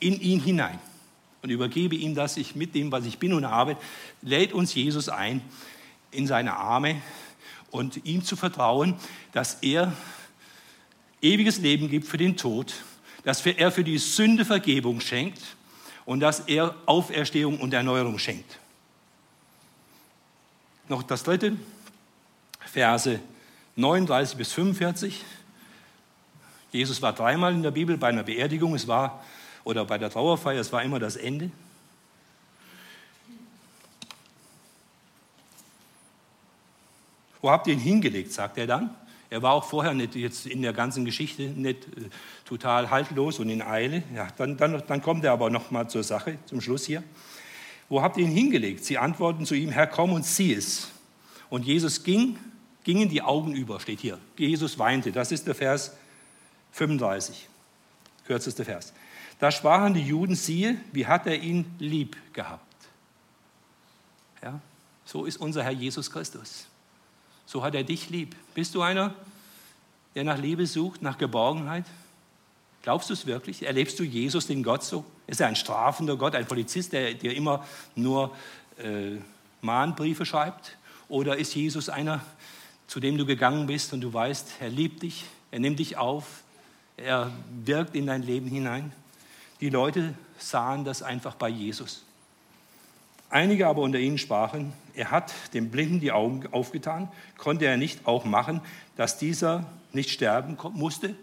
in ihn hinein und übergebe ihm das, ich mit dem, was ich bin und habe, lädt uns Jesus ein in seine Arme und ihm zu vertrauen, dass er ewiges Leben gibt für den Tod, dass er für die Sünde Vergebung schenkt und dass er Auferstehung und Erneuerung schenkt. Noch das dritte, Verse 39 bis 45. Jesus war dreimal in der Bibel bei einer Beerdigung, es war, oder bei der Trauerfeier, es war immer das Ende. Wo habt ihr ihn hingelegt, sagt er dann. Er war auch vorher nicht jetzt in der ganzen Geschichte nicht äh, total haltlos und in Eile. Ja, dann, dann, dann kommt er aber noch mal zur Sache, zum Schluss hier. Wo habt ihr ihn hingelegt? Sie antworten zu ihm, Herr, komm und sieh es. Und Jesus ging, gingen die Augen über, steht hier. Jesus weinte, das ist der Vers 35, kürzester Vers. Da sprachen die Juden, siehe, wie hat er ihn lieb gehabt. Ja, so ist unser Herr Jesus Christus. So hat er dich lieb. Bist du einer, der nach Liebe sucht, nach Geborgenheit? Glaubst du es wirklich? Erlebst du Jesus, den Gott so? Ist er ein strafender Gott, ein Polizist, der dir immer nur äh, Mahnbriefe schreibt? Oder ist Jesus einer, zu dem du gegangen bist und du weißt, er liebt dich, er nimmt dich auf, er wirkt in dein Leben hinein? Die Leute sahen das einfach bei Jesus. Einige aber unter ihnen sprachen, er hat dem Blinden die Augen aufgetan, konnte er nicht auch machen, dass dieser nicht sterben musste?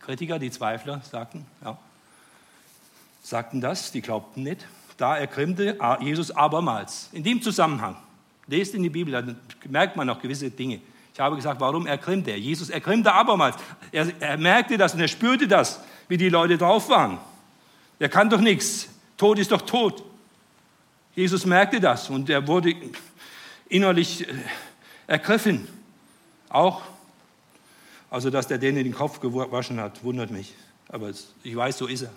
Kritiker, die Zweifler sagten, ja, sagten das, die glaubten nicht. Da ergrimmte Jesus abermals. In dem Zusammenhang, lest in die Bibel, da merkt man noch gewisse Dinge. Ich habe gesagt, warum ergrimmt er? Jesus ergrimmte abermals. Er, er merkte das und er spürte das, wie die Leute drauf waren. Der kann doch nichts. Tod ist doch tot. Jesus merkte das und er wurde innerlich äh, ergriffen. Auch also, dass der denen den Kopf gewaschen hat, wundert mich. Aber ich weiß, so ist er.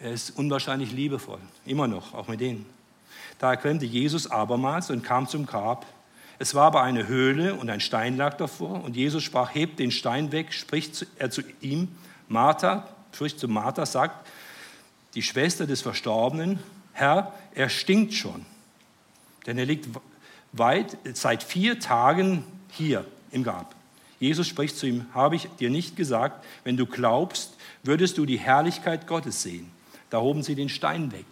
Er ist unwahrscheinlich liebevoll, immer noch, auch mit denen. Da erklemmte Jesus abermals und kam zum Grab. Es war aber eine Höhle und ein Stein lag davor. Und Jesus sprach, hebt den Stein weg, spricht er zu ihm. Martha, spricht zu Martha, sagt, die Schwester des Verstorbenen, Herr, er stinkt schon. Denn er liegt weit, seit vier Tagen hier im Grab. Jesus spricht zu ihm, habe ich dir nicht gesagt, wenn du glaubst, würdest du die Herrlichkeit Gottes sehen. Da hoben sie den Stein weg.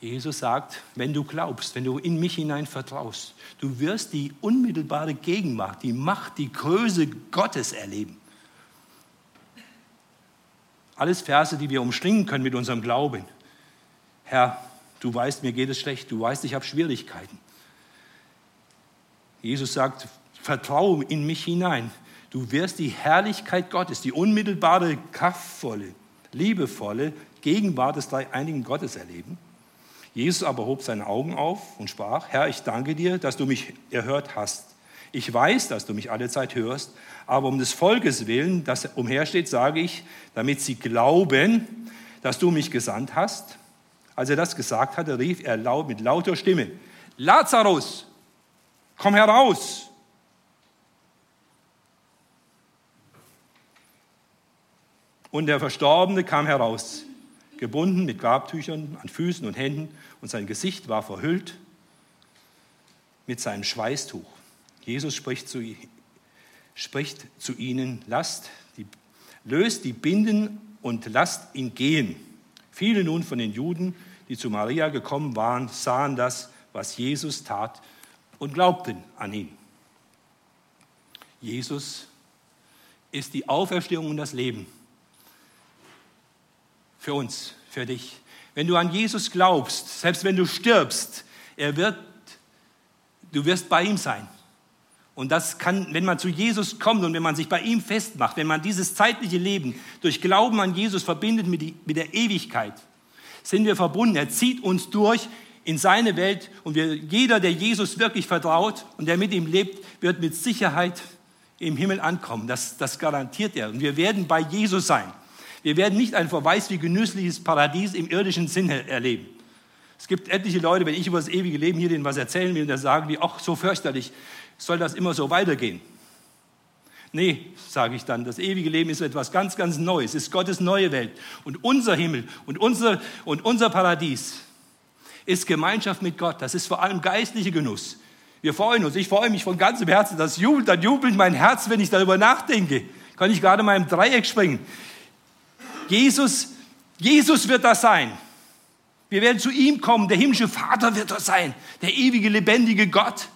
Jesus sagt, wenn du glaubst, wenn du in mich hinein vertraust, du wirst die unmittelbare Gegenwart, die Macht, die Größe Gottes erleben. Alles Verse, die wir umschlingen können mit unserem Glauben. Herr, du weißt, mir geht es schlecht, du weißt, ich habe Schwierigkeiten. Jesus sagt, Vertraue in mich hinein. Du wirst die Herrlichkeit Gottes, die unmittelbare, kraftvolle, liebevolle Gegenwart des dreieinigen Gottes erleben. Jesus aber hob seine Augen auf und sprach, Herr, ich danke dir, dass du mich erhört hast. Ich weiß, dass du mich alle Zeit hörst, aber um des Volkes willen, das umhersteht, sage ich, damit sie glauben, dass du mich gesandt hast. Als er das gesagt hatte, rief er laut, mit lauter Stimme, Lazarus, komm heraus. Und der Verstorbene kam heraus, gebunden mit Grabtüchern an Füßen und Händen und sein Gesicht war verhüllt mit seinem Schweißtuch. Jesus spricht zu, spricht zu ihnen, lasst die, löst die Binden und lasst ihn gehen. Viele nun von den Juden, die zu Maria gekommen waren, sahen das, was Jesus tat und glaubten an ihn. Jesus ist die Auferstehung und das Leben für uns, für dich. Wenn du an Jesus glaubst, selbst wenn du stirbst, er wird, du wirst bei ihm sein. Und das kann, wenn man zu Jesus kommt und wenn man sich bei ihm festmacht, wenn man dieses zeitliche Leben durch Glauben an Jesus verbindet mit, die, mit der Ewigkeit, sind wir verbunden. Er zieht uns durch in seine Welt und wir, jeder, der Jesus wirklich vertraut und der mit ihm lebt, wird mit Sicherheit im Himmel ankommen. Das, das garantiert er. Und wir werden bei Jesus sein. Wir werden nicht ein Verweis wie genüssliches Paradies im irdischen Sinne erleben. Es gibt etliche Leute, wenn ich über das ewige Leben hier denen was erzählen will, dann sagen die, ach, so fürchterlich, soll das immer so weitergehen? Nee, sage ich dann, das ewige Leben ist etwas ganz, ganz Neues, ist Gottes neue Welt. Und unser Himmel und unser, und unser Paradies ist Gemeinschaft mit Gott. Das ist vor allem geistlicher Genuss. Wir freuen uns. Ich freue mich von ganzem Herzen. Das jubelt, dann jubelt mein Herz, wenn ich darüber nachdenke. Kann ich gerade mal im Dreieck springen. Jesus, Jesus wird das sein. Wir werden zu ihm kommen. Der himmlische Vater wird das sein. Der ewige, lebendige Gott.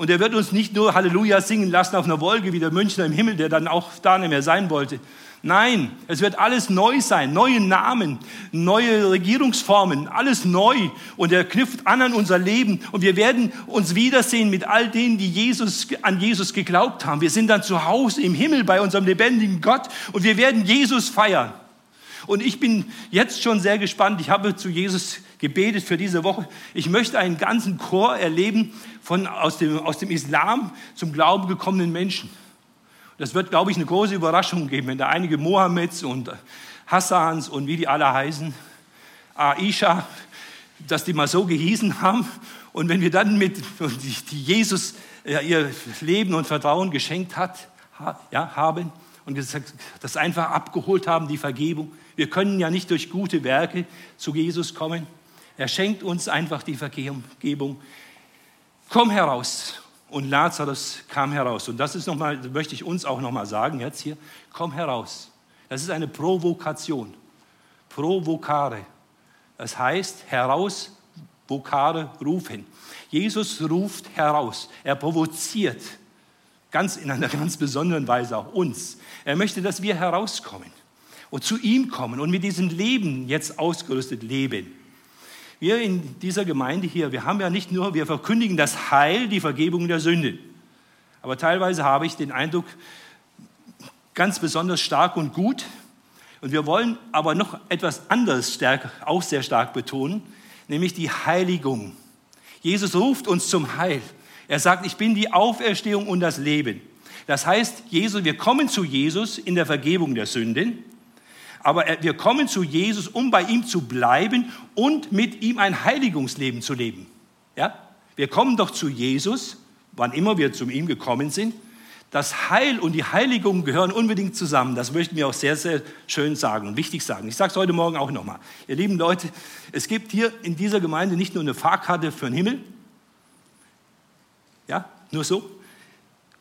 Und er wird uns nicht nur Halleluja singen lassen auf einer Wolke wie der Münchner im Himmel, der dann auch da nicht mehr sein wollte. Nein, es wird alles neu sein, neue Namen, neue Regierungsformen, alles neu. Und er knüpft an an unser Leben. Und wir werden uns wiedersehen mit all denen, die Jesus, an Jesus geglaubt haben. Wir sind dann zu Hause im Himmel bei unserem lebendigen Gott und wir werden Jesus feiern. Und ich bin jetzt schon sehr gespannt. Ich habe zu Jesus gebetet für diese Woche. Ich möchte einen ganzen Chor erleben von aus dem, aus dem Islam zum Glauben gekommenen Menschen. Das wird, glaube ich, eine große Überraschung geben, wenn da einige Mohammeds und Hassans und wie die alle heißen, Aisha, dass die mal so gehießen haben. Und wenn wir dann mit, die Jesus ihr Leben und Vertrauen geschenkt hat, ja, haben und das einfach abgeholt haben, die Vergebung, wir können ja nicht durch gute Werke zu Jesus kommen. Er schenkt uns einfach die Vergebung. Komm heraus. Und Lazarus kam heraus. Und das ist noch mal, möchte ich uns auch noch mal sagen jetzt hier. Komm heraus. Das ist eine Provokation. Provokare. Das heißt heraus, vocare, rufen. Jesus ruft heraus. Er provoziert ganz in einer ganz besonderen Weise auch uns. Er möchte, dass wir herauskommen und zu ihm kommen und mit diesem Leben jetzt ausgerüstet leben. Wir in dieser Gemeinde hier, wir haben ja nicht nur, wir verkündigen das Heil, die Vergebung der Sünde. Aber teilweise habe ich den Eindruck, ganz besonders stark und gut. Und wir wollen aber noch etwas anderes stark, auch sehr stark betonen, nämlich die Heiligung. Jesus ruft uns zum Heil. Er sagt, ich bin die Auferstehung und das Leben. Das heißt, Jesus, wir kommen zu Jesus in der Vergebung der Sünden. Aber wir kommen zu Jesus, um bei ihm zu bleiben und mit ihm ein Heiligungsleben zu leben. Ja? Wir kommen doch zu Jesus, wann immer wir zu ihm gekommen sind. Das Heil und die Heiligung gehören unbedingt zusammen. Das möchten wir auch sehr, sehr schön sagen und wichtig sagen. Ich sage es heute Morgen auch nochmal. Ihr lieben Leute, es gibt hier in dieser Gemeinde nicht nur eine Fahrkarte für den Himmel. Ja, nur so.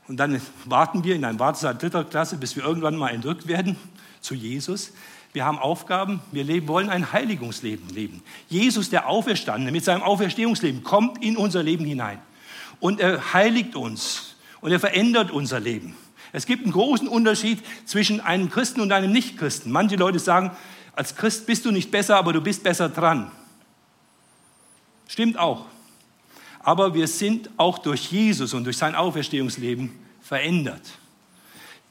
Und dann warten wir in einem Wartesaal dritter Klasse, bis wir irgendwann mal entrückt werden zu Jesus. Wir haben Aufgaben, wir leben, wollen ein Heiligungsleben leben. Jesus, der Auferstandene, mit seinem Auferstehungsleben kommt in unser Leben hinein. Und er heiligt uns und er verändert unser Leben. Es gibt einen großen Unterschied zwischen einem Christen und einem Nichtchristen. Manche Leute sagen, als Christ bist du nicht besser, aber du bist besser dran. Stimmt auch. Aber wir sind auch durch Jesus und durch sein Auferstehungsleben verändert.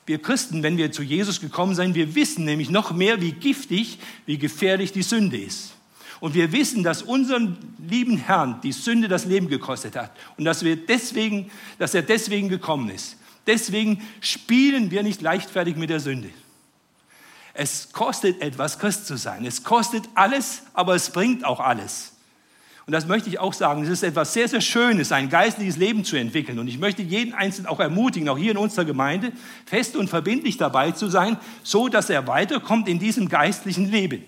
Wir Christen, wenn wir zu Jesus gekommen sind, wir wissen nämlich noch mehr, wie giftig, wie gefährlich die Sünde ist. Und wir wissen, dass unseren lieben Herrn die Sünde das Leben gekostet hat und dass, wir deswegen, dass er deswegen gekommen ist. Deswegen spielen wir nicht leichtfertig mit der Sünde. Es kostet etwas, Christ zu sein. Es kostet alles, aber es bringt auch alles. Und das möchte ich auch sagen, es ist etwas sehr, sehr Schönes, ein geistliches Leben zu entwickeln. Und ich möchte jeden Einzelnen auch ermutigen, auch hier in unserer Gemeinde, fest und verbindlich dabei zu sein, so dass er weiterkommt in diesem geistlichen Leben.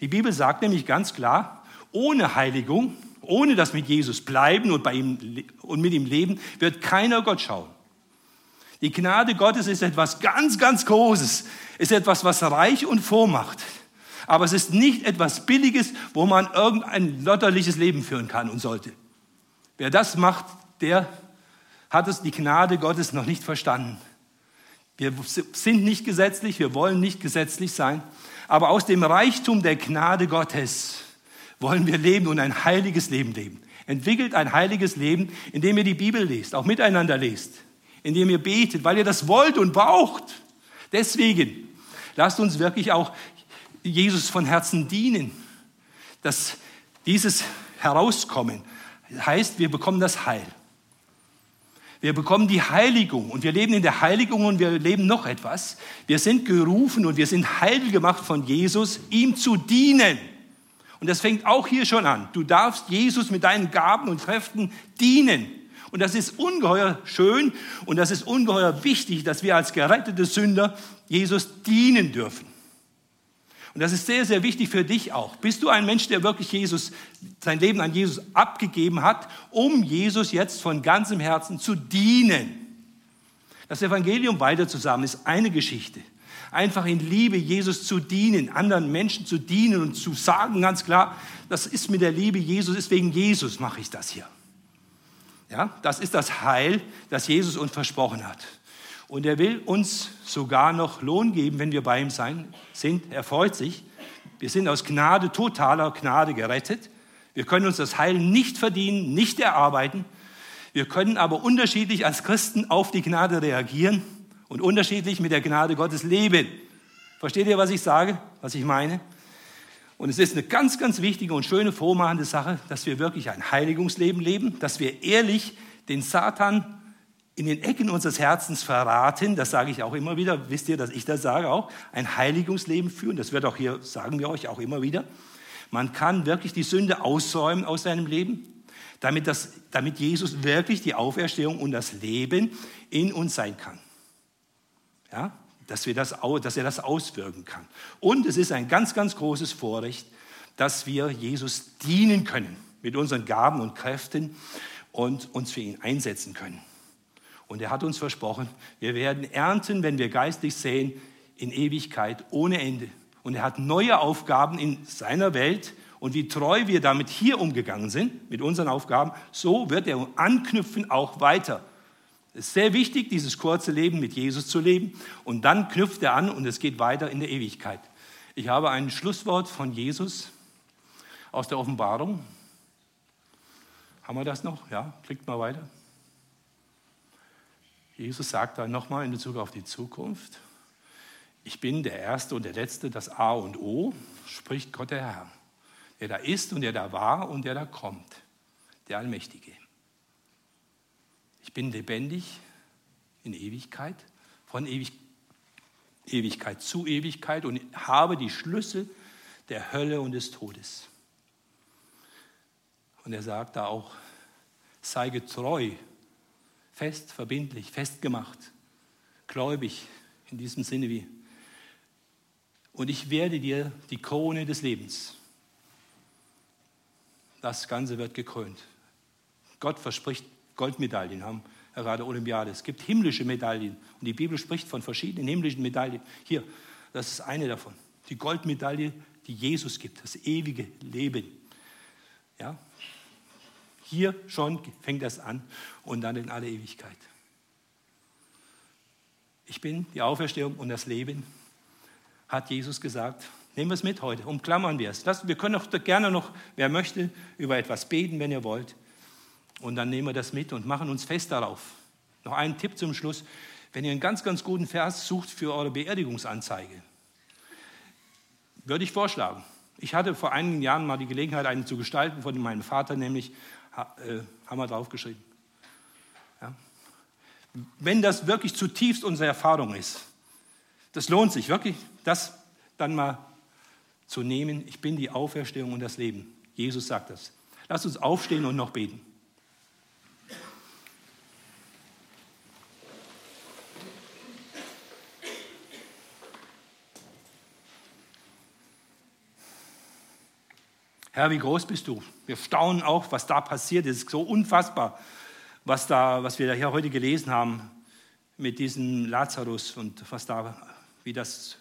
Die Bibel sagt nämlich ganz klar, ohne Heiligung, ohne das mit Jesus bleiben und, bei ihm, und mit ihm leben, wird keiner Gott schauen. Die Gnade Gottes ist etwas ganz, ganz Großes, ist etwas, was reich und vormacht. Aber es ist nicht etwas Billiges, wo man irgendein lotterliches Leben führen kann und sollte. Wer das macht, der hat es die Gnade Gottes noch nicht verstanden. Wir sind nicht gesetzlich, wir wollen nicht gesetzlich sein, aber aus dem Reichtum der Gnade Gottes wollen wir leben und ein heiliges Leben leben. Entwickelt ein heiliges Leben, indem ihr die Bibel lest, auch miteinander lest, indem ihr betet, weil ihr das wollt und braucht. Deswegen lasst uns wirklich auch Jesus von Herzen dienen, dass dieses Herauskommen heißt, wir bekommen das Heil. Wir bekommen die Heiligung und wir leben in der Heiligung und wir leben noch etwas. Wir sind gerufen und wir sind heil gemacht von Jesus, ihm zu dienen. Und das fängt auch hier schon an. Du darfst Jesus mit deinen Gaben und Kräften dienen. Und das ist ungeheuer schön und das ist ungeheuer wichtig, dass wir als gerettete Sünder Jesus dienen dürfen. Und das ist sehr, sehr wichtig für dich auch. Bist du ein Mensch, der wirklich Jesus, sein Leben an Jesus abgegeben hat, um Jesus jetzt von ganzem Herzen zu dienen? Das Evangelium weiter zusammen ist eine Geschichte. Einfach in Liebe Jesus zu dienen, anderen Menschen zu dienen und zu sagen ganz klar, das ist mit der Liebe Jesus, ist wegen Jesus mache ich das hier. Ja, das ist das Heil, das Jesus uns versprochen hat. Und er will uns sogar noch Lohn geben, wenn wir bei ihm sein, sind. Er freut sich. Wir sind aus Gnade, totaler Gnade gerettet. Wir können uns das Heil nicht verdienen, nicht erarbeiten. Wir können aber unterschiedlich als Christen auf die Gnade reagieren und unterschiedlich mit der Gnade Gottes leben. Versteht ihr, was ich sage, was ich meine? Und es ist eine ganz, ganz wichtige und schöne vormachende Sache, dass wir wirklich ein Heiligungsleben leben, dass wir ehrlich den Satan in den Ecken unseres Herzens verraten, das sage ich auch immer wieder, wisst ihr, dass ich das sage auch, ein Heiligungsleben führen, das wird auch hier, sagen wir euch auch immer wieder. Man kann wirklich die Sünde aussäumen aus seinem Leben, damit, das, damit Jesus wirklich die Auferstehung und das Leben in uns sein kann. Ja, dass, wir das, dass er das auswirken kann. Und es ist ein ganz, ganz großes Vorrecht, dass wir Jesus dienen können mit unseren Gaben und Kräften und uns für ihn einsetzen können. Und er hat uns versprochen, wir werden ernten, wenn wir geistlich sehen, in Ewigkeit ohne Ende. Und er hat neue Aufgaben in seiner Welt. Und wie treu wir damit hier umgegangen sind, mit unseren Aufgaben, so wird er anknüpfen auch weiter. Es ist sehr wichtig, dieses kurze Leben mit Jesus zu leben. Und dann knüpft er an und es geht weiter in der Ewigkeit. Ich habe ein Schlusswort von Jesus aus der Offenbarung. Haben wir das noch? Ja, klickt mal weiter. Jesus sagt dann nochmal in Bezug auf die Zukunft, ich bin der Erste und der Letzte, das A und O, spricht Gott der Herr, der da ist und der da war und der da kommt, der Allmächtige. Ich bin lebendig in Ewigkeit, von Ewig Ewigkeit zu Ewigkeit und habe die Schlüssel der Hölle und des Todes. Und er sagt da auch, sei getreu fest, verbindlich, festgemacht, gläubig in diesem Sinne wie. Und ich werde dir die Krone des Lebens. Das Ganze wird gekrönt. Gott verspricht Goldmedaillen, haben gerade Olympiade. Es gibt himmlische Medaillen und die Bibel spricht von verschiedenen himmlischen Medaillen. Hier, das ist eine davon. Die Goldmedaille, die Jesus gibt, das ewige Leben. Ja, hier schon fängt das an und dann in alle Ewigkeit. Ich bin die Auferstehung und das Leben, hat Jesus gesagt. Nehmen wir es mit heute, umklammern wir es. wir können auch gerne noch, wer möchte, über etwas beten, wenn ihr wollt. Und dann nehmen wir das mit und machen uns fest darauf. Noch ein Tipp zum Schluss. Wenn ihr einen ganz, ganz guten Vers sucht für eure Beerdigungsanzeige, würde ich vorschlagen. Ich hatte vor einigen Jahren mal die Gelegenheit, einen zu gestalten von meinem Vater, nämlich haben wir draufgeschrieben. Ja? Wenn das wirklich zutiefst unsere Erfahrung ist, das lohnt sich wirklich, das dann mal zu nehmen. Ich bin die Auferstehung und das Leben. Jesus sagt das. Lass uns aufstehen und noch beten. Herr, wie groß bist du? Wir staunen auch, was da passiert. Es ist so unfassbar, was, da, was wir da hier heute gelesen haben mit diesem Lazarus und was da, wie, das,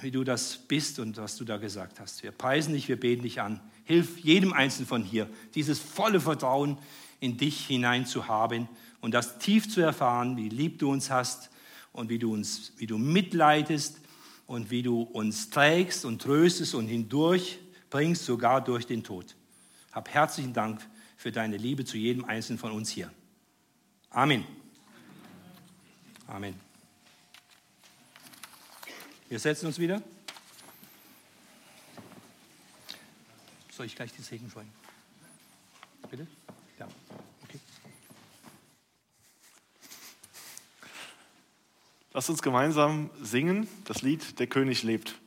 wie du das bist und was du da gesagt hast. Wir preisen dich, wir beten dich an. Hilf jedem Einzelnen von hier, dieses volle Vertrauen in dich hinein zu haben und das tief zu erfahren, wie lieb du uns hast und wie du uns, wie du mitleidest und wie du uns trägst und tröstest und hindurch bringst, sogar durch den Tod. Hab herzlichen Dank für deine Liebe zu jedem Einzelnen von uns hier. Amen. Amen. Wir setzen uns wieder. Soll ich gleich die Segen freuen? Bitte? Ja, okay. Lasst uns gemeinsam singen das Lied Der König lebt.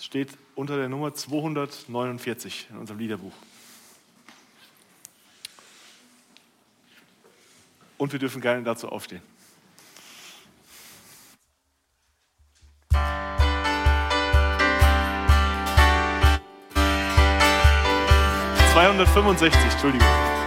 Es steht unter der Nummer 249 in unserem Liederbuch. Und wir dürfen gerne dazu aufstehen. 265, Entschuldigung.